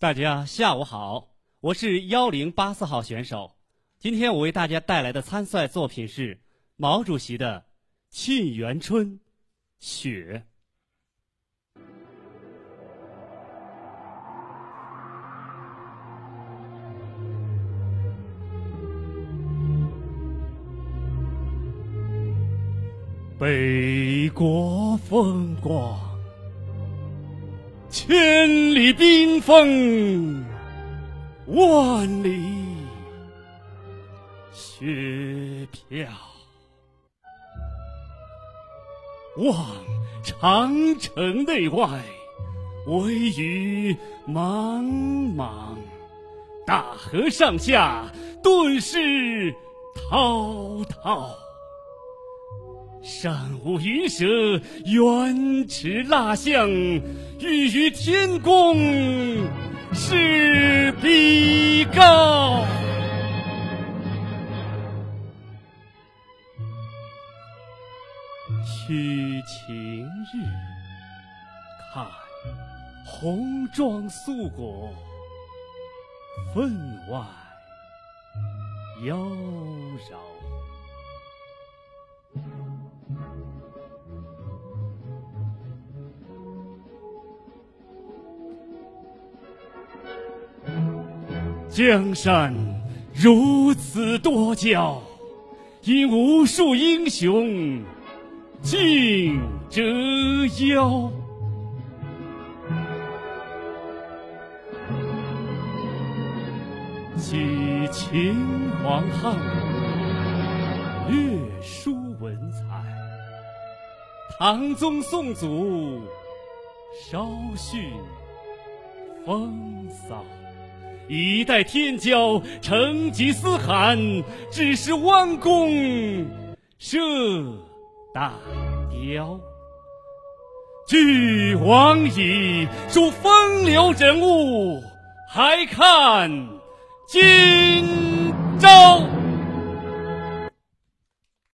大家下午好，我是幺零八四号选手。今天我为大家带来的参赛作品是毛主席的《沁园春·雪》。北国风光，千里冰封，万里雪飘。望长城内外，惟余莽莽；大河上下，顿失滔滔。山无鱼蛇，原驰蜡象，欲与天公试比高。须晴日，看红装素裹，分外妖娆。江山如此多娇，引无数英雄竞折腰。继秦皇汉武，略输文采；唐宗宋祖，稍逊风骚。一代天骄，成吉思汗，只是弯弓射大雕。俱往矣，数风流人物，还看今朝。